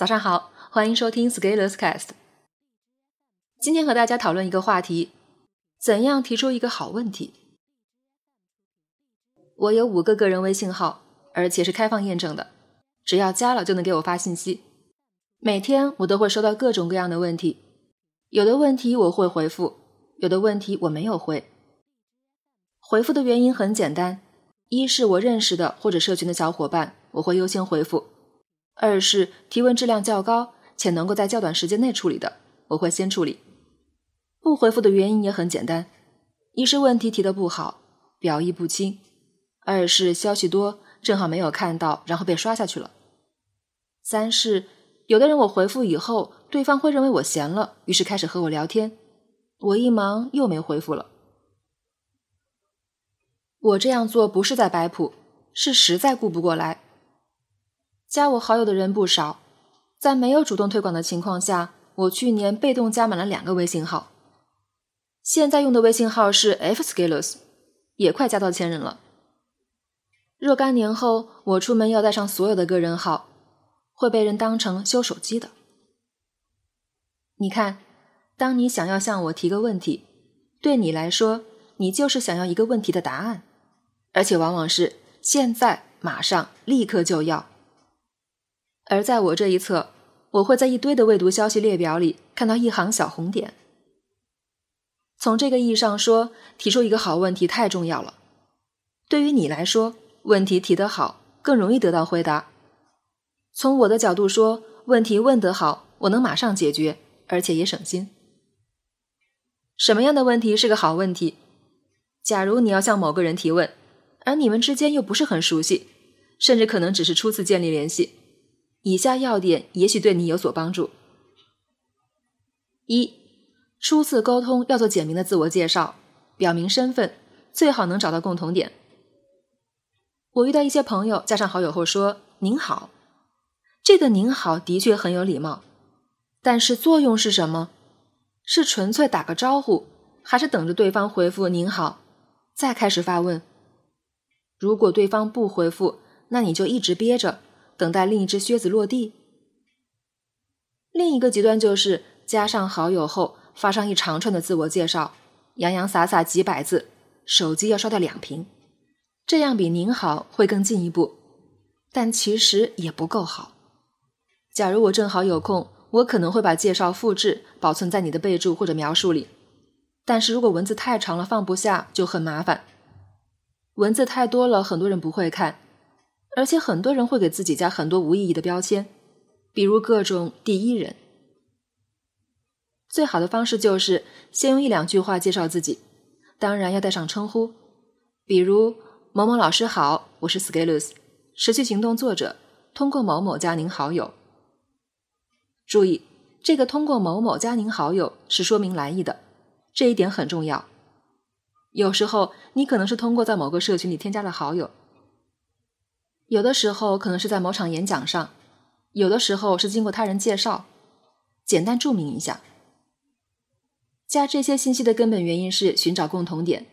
早上好，欢迎收听 Scalers Cast。今天和大家讨论一个话题：怎样提出一个好问题？我有五个个人微信号，而且是开放验证的，只要加了就能给我发信息。每天我都会收到各种各样的问题，有的问题我会回复，有的问题我没有回。回复的原因很简单：一是我认识的或者社群的小伙伴，我会优先回复。二是提问质量较高且能够在较短时间内处理的，我会先处理。不回复的原因也很简单：一是问题提的不好，表意不清；二是消息多，正好没有看到，然后被刷下去了；三是有的人我回复以后，对方会认为我闲了，于是开始和我聊天，我一忙又没回复了。我这样做不是在摆谱，是实在顾不过来。加我好友的人不少，在没有主动推广的情况下，我去年被动加满了两个微信号。现在用的微信号是 F Scalers，也快加到千人了。若干年后，我出门要带上所有的个人号，会被人当成修手机的。你看，当你想要向我提个问题，对你来说，你就是想要一个问题的答案，而且往往是现在、马上、立刻就要。而在我这一侧，我会在一堆的未读消息列表里看到一行小红点。从这个意义上说，提出一个好问题太重要了。对于你来说，问题提得好，更容易得到回答。从我的角度说，问题问得好，我能马上解决，而且也省心。什么样的问题是个好问题？假如你要向某个人提问，而你们之间又不是很熟悉，甚至可能只是初次建立联系。以下要点也许对你有所帮助：一、初次沟通要做简明的自我介绍，表明身份，最好能找到共同点。我遇到一些朋友加上好友后说“您好”，这个“您好”的确很有礼貌，但是作用是什么？是纯粹打个招呼，还是等着对方回复“您好”再开始发问？如果对方不回复，那你就一直憋着。等待另一只靴子落地。另一个极端就是加上好友后发上一长串的自我介绍，洋洋洒洒几百字，手机要刷掉两屏，这样比您好会更进一步，但其实也不够好。假如我正好有空，我可能会把介绍复制保存在你的备注或者描述里，但是如果文字太长了放不下就很麻烦，文字太多了很多人不会看。而且很多人会给自己加很多无意义的标签，比如各种第一人。最好的方式就是先用一两句话介绍自己，当然要带上称呼，比如某某老师好，我是 Scalers 持续行动作者，通过某某加您好友。注意，这个通过某某加您好友是说明来意的，这一点很重要。有时候你可能是通过在某个社群里添加了好友。有的时候可能是在某场演讲上，有的时候是经过他人介绍，简单注明一下。加这些信息的根本原因是寻找共同点，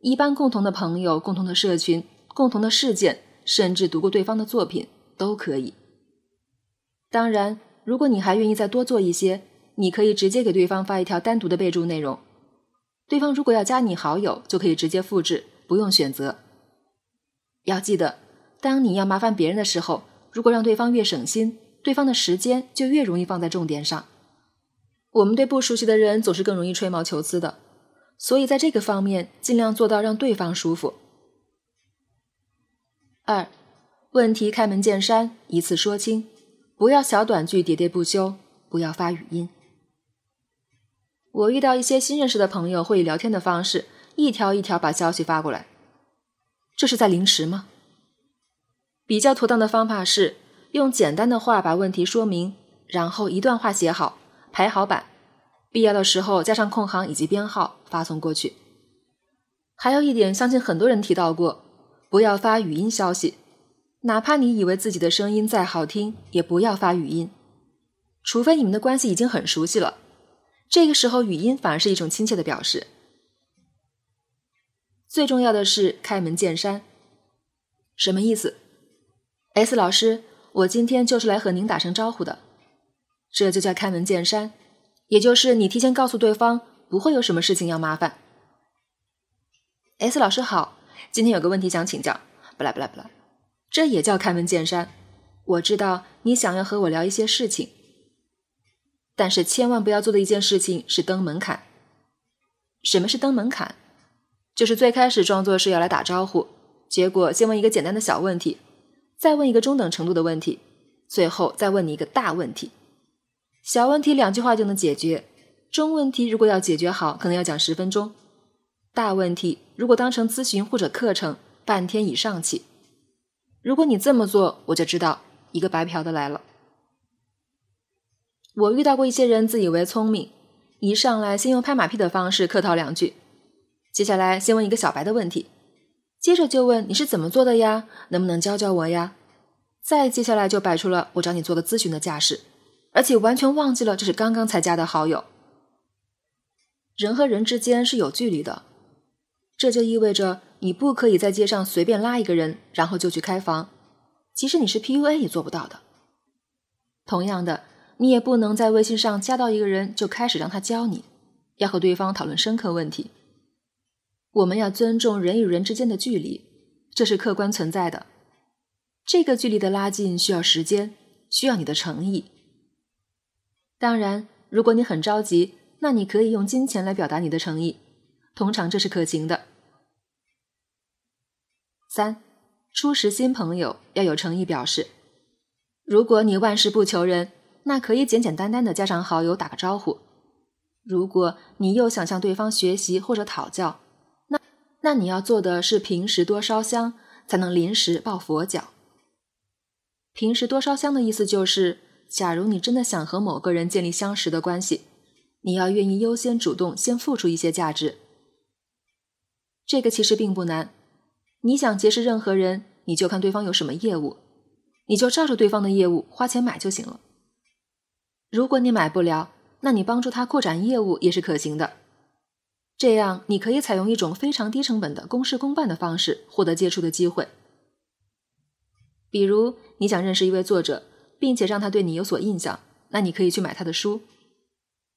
一般共同的朋友、共同的社群、共同的事件，甚至读过对方的作品都可以。当然，如果你还愿意再多做一些，你可以直接给对方发一条单独的备注内容，对方如果要加你好友，就可以直接复制，不用选择。要记得。当你要麻烦别人的时候，如果让对方越省心，对方的时间就越容易放在重点上。我们对不熟悉的人总是更容易吹毛求疵的，所以在这个方面尽量做到让对方舒服。二，问题开门见山，一次说清，不要小短句喋喋不休，不要发语音。我遇到一些新认识的朋友会以聊天的方式，一条一条把消息发过来，这是在凌迟吗？比较妥当的方法是用简单的话把问题说明，然后一段话写好，排好版，必要的时候加上空行以及编号发送过去。还有一点，相信很多人提到过，不要发语音消息，哪怕你以为自己的声音再好听，也不要发语音，除非你们的关系已经很熟悉了，这个时候语音反而是一种亲切的表示。最重要的是开门见山，什么意思？S 老师，我今天就是来和您打声招呼的。这就叫开门见山，也就是你提前告诉对方不会有什么事情要麻烦。S 老师好，今天有个问题想请教。不啦不啦不啦，这也叫开门见山。我知道你想要和我聊一些事情，但是千万不要做的一件事情是登门槛。什么是登门槛？就是最开始装作是要来打招呼，结果先问一个简单的小问题，再问一个中等程度的问题，最后再问你一个大问题。小问题两句话就能解决，中问题如果要解决好，可能要讲十分钟；大问题如果当成咨询或者课程，半天以上起。如果你这么做，我就知道一个白嫖的来了。我遇到过一些人自以为聪明，一上来先用拍马屁的方式客套两句，接下来先问一个小白的问题，接着就问你是怎么做的呀？能不能教教我呀？再接下来就摆出了我找你做个咨询的架势。而且完全忘记了这是刚刚才加的好友。人和人之间是有距离的，这就意味着你不可以在街上随便拉一个人，然后就去开房，即使你是 PUA 也做不到的。同样的，你也不能在微信上加到一个人就开始让他教你，要和对方讨论深刻问题。我们要尊重人与人之间的距离，这是客观存在的。这个距离的拉近需要时间，需要你的诚意。当然，如果你很着急，那你可以用金钱来表达你的诚意，通常这是可行的。三，初识新朋友要有诚意表示。如果你万事不求人，那可以简简单单的加上好友打个招呼。如果你又想向对方学习或者讨教，那你要做的是平时多烧香，才能临时抱佛脚。平时多烧香的意思就是。假如你真的想和某个人建立相识的关系，你要愿意优先主动，先付出一些价值。这个其实并不难。你想结识任何人，你就看对方有什么业务，你就照着对方的业务花钱买就行了。如果你买不了，那你帮助他扩展业务也是可行的。这样你可以采用一种非常低成本的公事公办的方式获得接触的机会。比如你想认识一位作者。并且让他对你有所印象，那你可以去买他的书。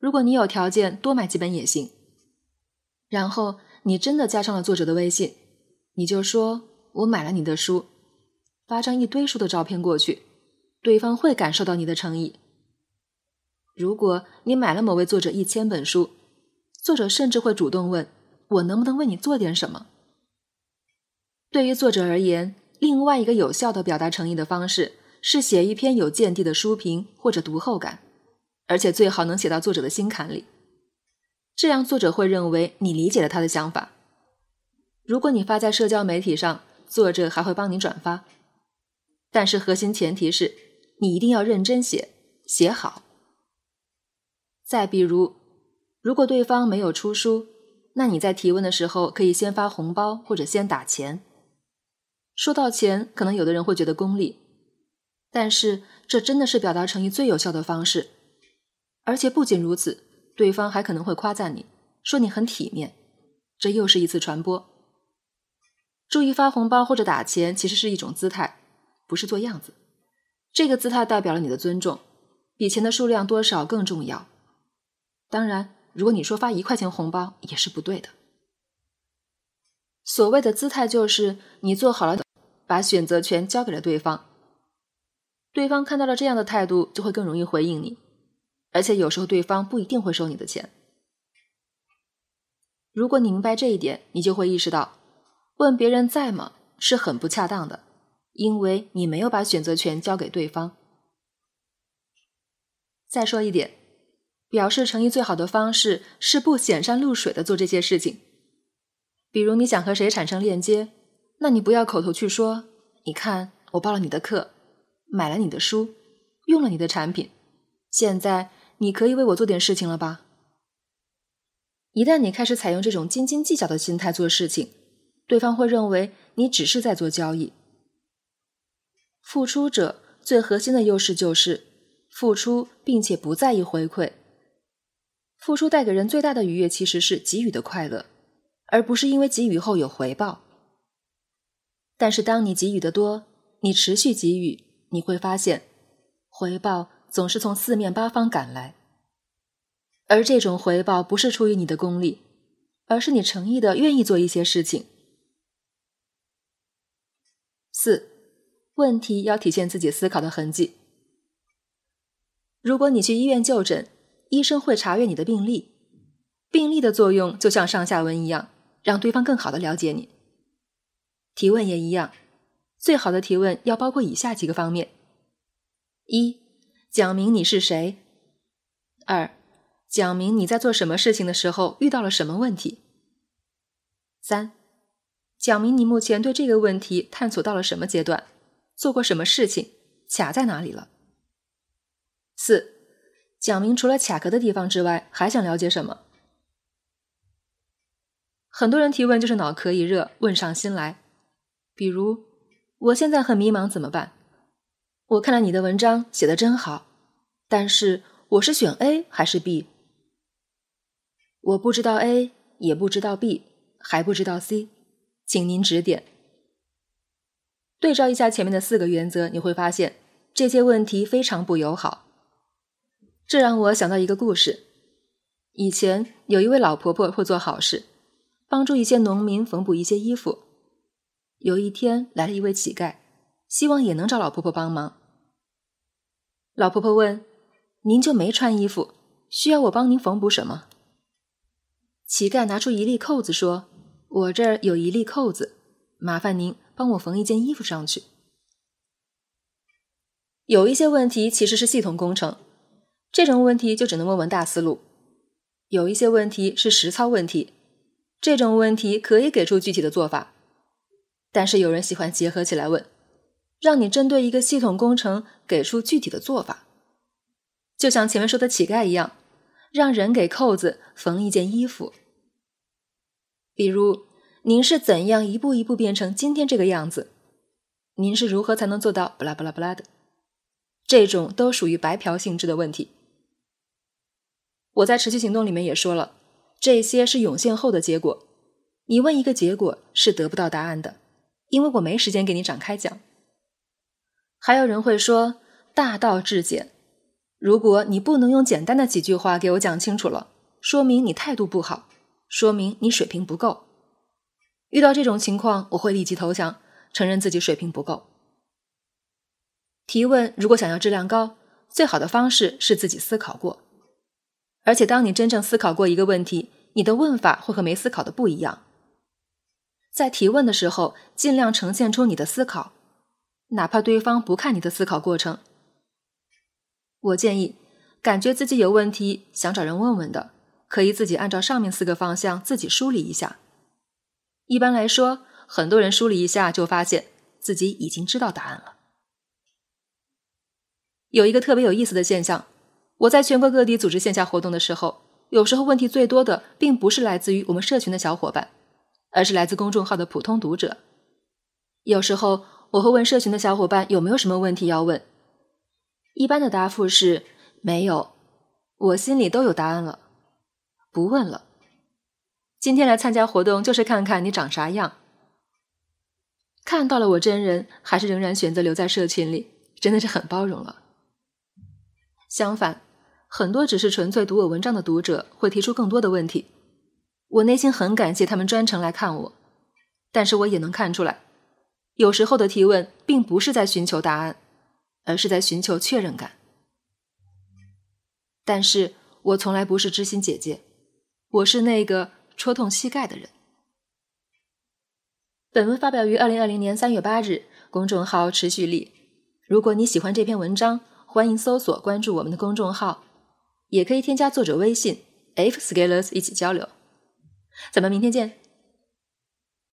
如果你有条件，多买几本也行。然后你真的加上了作者的微信，你就说我买了你的书，发张一堆书的照片过去，对方会感受到你的诚意。如果你买了某位作者一千本书，作者甚至会主动问我能不能为你做点什么。对于作者而言，另外一个有效的表达诚意的方式。是写一篇有见地的书评或者读后感，而且最好能写到作者的心坎里，这样作者会认为你理解了他的想法。如果你发在社交媒体上，作者还会帮你转发，但是核心前提是你一定要认真写，写好。再比如，如果对方没有出书，那你在提问的时候可以先发红包或者先打钱。说到钱，可能有的人会觉得功利。但是，这真的是表达诚意最有效的方式，而且不仅如此，对方还可能会夸赞你，说你很体面，这又是一次传播。注意发红包或者打钱，其实是一种姿态，不是做样子。这个姿态代表了你的尊重，比钱的数量多少更重要。当然，如果你说发一块钱红包也是不对的。所谓的姿态，就是你做好了，把选择权交给了对方。对方看到了这样的态度，就会更容易回应你，而且有时候对方不一定会收你的钱。如果你明白这一点，你就会意识到，问别人在吗是很不恰当的，因为你没有把选择权交给对方。再说一点，表示诚意最好的方式是不显山露水的做这些事情。比如你想和谁产生链接，那你不要口头去说，你看我报了你的课。买了你的书，用了你的产品，现在你可以为我做点事情了吧？一旦你开始采用这种斤斤计较的心态做事情，对方会认为你只是在做交易。付出者最核心的优势就是付出，并且不在意回馈。付出带给人最大的愉悦其实是给予的快乐，而不是因为给予后有回报。但是当你给予的多，你持续给予。你会发现，回报总是从四面八方赶来，而这种回报不是出于你的功利，而是你诚意的愿意做一些事情。四，问题要体现自己思考的痕迹。如果你去医院就诊，医生会查阅你的病历，病历的作用就像上下文一样，让对方更好的了解你。提问也一样，最好的提问要包括以下几个方面：一。讲明你是谁。二，讲明你在做什么事情的时候遇到了什么问题。三，讲明你目前对这个问题探索到了什么阶段，做过什么事情，卡在哪里了。四，讲明除了卡壳的地方之外，还想了解什么。很多人提问就是脑壳一热，问上心来。比如，我现在很迷茫，怎么办？我看了你的文章，写的真好，但是我是选 A 还是 B？我不知道 A，也不知道 B，还不知道 C，请您指点。对照一下前面的四个原则，你会发现这些问题非常不友好。这让我想到一个故事：以前有一位老婆婆会做好事，帮助一些农民缝补一些衣服。有一天来了一位乞丐。希望也能找老婆婆帮忙。老婆婆问：“您就没穿衣服，需要我帮您缝补什么？”乞丐拿出一粒扣子说：“我这儿有一粒扣子，麻烦您帮我缝一件衣服上去。”有一些问题其实是系统工程，这种问题就只能问问大思路；有一些问题是实操问题，这种问题可以给出具体的做法。但是有人喜欢结合起来问。让你针对一个系统工程给出具体的做法，就像前面说的乞丐一样，让人给扣子缝一件衣服。比如，您是怎样一步一步变成今天这个样子？您是如何才能做到不拉不拉不拉的？这种都属于白嫖性质的问题。我在持续行动里面也说了，这些是涌现后的结果。你问一个结果是得不到答案的，因为我没时间给你展开讲。还有人会说“大道至简”，如果你不能用简单的几句话给我讲清楚了，说明你态度不好，说明你水平不够。遇到这种情况，我会立即投降，承认自己水平不够。提问如果想要质量高，最好的方式是自己思考过，而且当你真正思考过一个问题，你的问法会和没思考的不一样。在提问的时候，尽量呈现出你的思考。哪怕对方不看你的思考过程，我建议，感觉自己有问题想找人问问的，可以自己按照上面四个方向自己梳理一下。一般来说，很多人梳理一下就发现自己已经知道答案了。有一个特别有意思的现象，我在全国各地组织线下活动的时候，有时候问题最多的并不是来自于我们社群的小伙伴，而是来自公众号的普通读者。有时候。我会问社群的小伙伴有没有什么问题要问，一般的答复是没有，我心里都有答案了，不问了。今天来参加活动就是看看你长啥样。看到了我真人，还是仍然选择留在社群里，真的是很包容了。相反，很多只是纯粹读我文章的读者会提出更多的问题，我内心很感谢他们专程来看我，但是我也能看出来。有时候的提问并不是在寻求答案，而是在寻求确认感。但是我从来不是知心姐姐，我是那个戳痛膝盖的人。本文发表于二零二零年三月八日，公众号持续力。如果你喜欢这篇文章，欢迎搜索关注我们的公众号，也可以添加作者微信 f scalers 一起交流。咱们明天见。